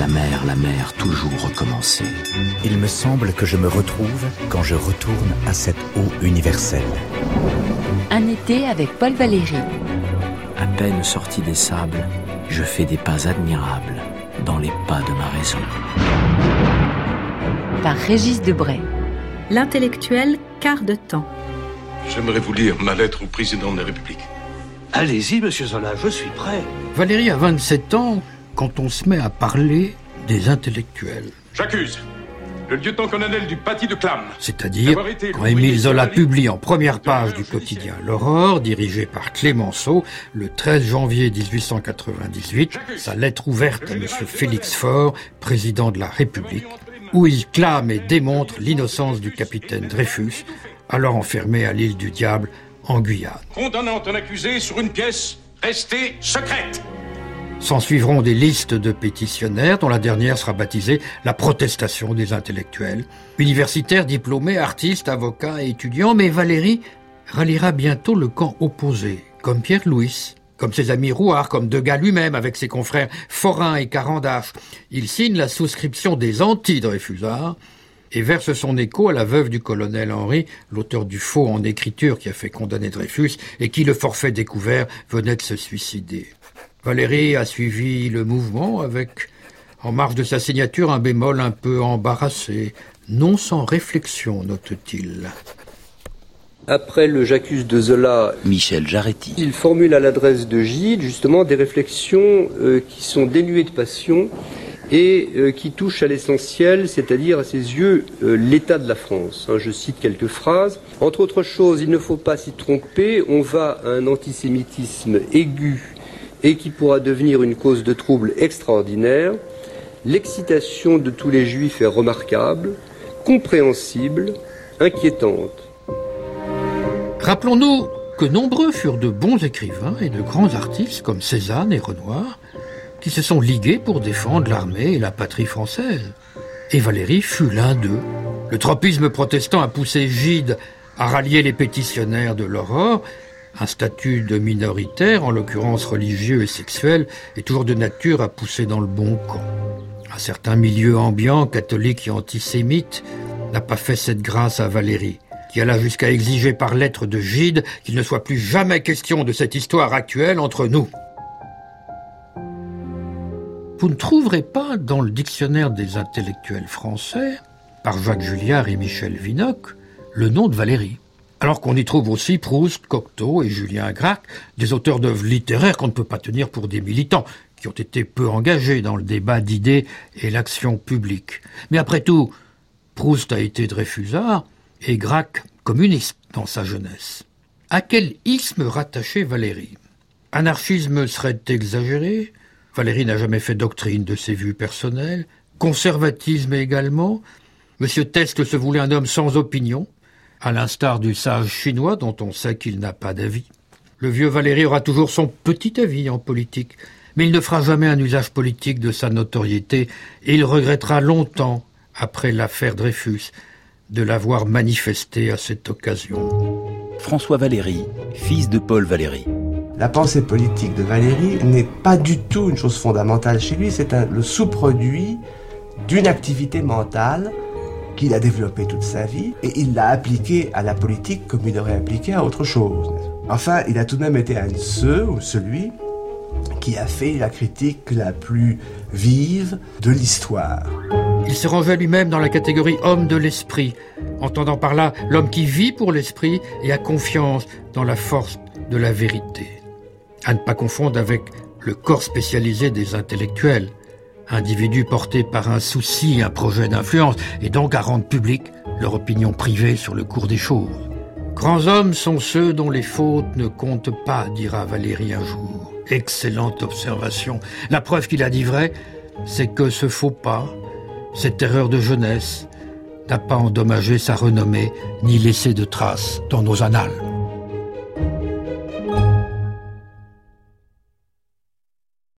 La mer, la mer, toujours recommencer. Il me semble que je me retrouve quand je retourne à cette eau universelle. Un été avec Paul Valéry. À peine sorti des sables, je fais des pas admirables dans les pas de ma raison. Par Régis Debray. L'intellectuel quart de temps. J'aimerais vous lire ma lettre au président de la République. Allez-y, monsieur Zola, je suis prêt. Valérie a 27 ans quand on se met à parler des intellectuels. J'accuse le lieutenant-colonel du Paty de Clam. C'est-à-dire quand Émile Zola publie en première page du quotidien L'Aurore, dirigé par Clémenceau, le 13 janvier 1898, sa lettre ouverte à M. Félix Faure, président de la République, où il clame et démontre l'innocence du capitaine Dreyfus, alors enfermé à l'île du Diable, en Guyane. Condamnant un accusé sur une pièce restée secrète. S'en suivront des listes de pétitionnaires dont la dernière sera baptisée la protestation des intellectuels. Universitaires, diplômés, artistes, avocats et étudiants, mais Valérie ralliera bientôt le camp opposé, comme Pierre Louis, comme ses amis Rouard, comme Degas lui-même avec ses confrères Forain et Carandache. Il signe la souscription des anti-Dreyfusards et verse son écho à la veuve du colonel Henri, l'auteur du faux en écriture qui a fait condamner Dreyfus et qui, le forfait découvert, venait de se suicider. Valérie a suivi le mouvement avec, en marge de sa signature, un bémol un peu embarrassé, non sans réflexion, note-t-il. Après le J'accuse de Zola, Michel Jarretti. Il formule à l'adresse de Gide justement des réflexions euh, qui sont dénuées de passion et euh, qui touchent à l'essentiel, c'est-à-dire à ses yeux euh, l'état de la France. Hein, je cite quelques phrases. Entre autres choses, il ne faut pas s'y tromper, on va à un antisémitisme aigu et qui pourra devenir une cause de trouble extraordinaire, l'excitation de tous les juifs est remarquable, compréhensible, inquiétante. Rappelons-nous que nombreux furent de bons écrivains et de grands artistes comme Cézanne et Renoir qui se sont ligués pour défendre l'armée et la patrie française. Et Valérie fut l'un d'eux. Le tropisme protestant a poussé Gide à rallier les pétitionnaires de l'aurore un statut de minoritaire, en l'occurrence religieux et sexuel, est toujours de nature à pousser dans le bon camp. Un certain milieu ambiant, catholique et antisémite, n'a pas fait cette grâce à Valérie, qui alla jusqu'à exiger par lettre de Gide qu'il ne soit plus jamais question de cette histoire actuelle entre nous. Vous ne trouverez pas dans le dictionnaire des intellectuels français, par Jacques Julliard et Michel Vinocq, le nom de Valérie. Alors qu'on y trouve aussi Proust, Cocteau et Julien Gracq, des auteurs d'œuvres littéraires qu'on ne peut pas tenir pour des militants, qui ont été peu engagés dans le débat d'idées et l'action publique. Mais après tout, Proust a été Dreyfusard et Gracq communiste dans sa jeunesse. À quel isme rattacher Valérie Anarchisme serait exagéré? Valérie n'a jamais fait doctrine de ses vues personnelles? Conservatisme également? Monsieur Teste se voulait un homme sans opinion, à l'instar du sage chinois dont on sait qu'il n'a pas d'avis. Le vieux Valéry aura toujours son petit avis en politique, mais il ne fera jamais un usage politique de sa notoriété, et il regrettera longtemps, après l'affaire Dreyfus, de l'avoir manifesté à cette occasion. François Valéry, fils de Paul Valéry. La pensée politique de Valéry n'est pas du tout une chose fondamentale chez lui, c'est le sous-produit d'une activité mentale qu'il a développé toute sa vie et il l'a appliqué à la politique comme il aurait appliqué à autre chose. Enfin, il a tout de même été un de ceux ou celui qui a fait la critique la plus vive de l'histoire. Il se rangeait lui-même dans la catégorie homme de l'esprit, entendant par là l'homme qui vit pour l'esprit et a confiance dans la force de la vérité. À ne pas confondre avec le corps spécialisé des intellectuels, individus portés par un souci, un projet d'influence, et donc à rendre public leur opinion privée sur le cours des choses. Grands hommes sont ceux dont les fautes ne comptent pas, dira Valérie un jour. Excellente observation. La preuve qu'il a dit vrai, c'est que ce faux pas, cette erreur de jeunesse, n'a pas endommagé sa renommée ni laissé de traces dans nos annales.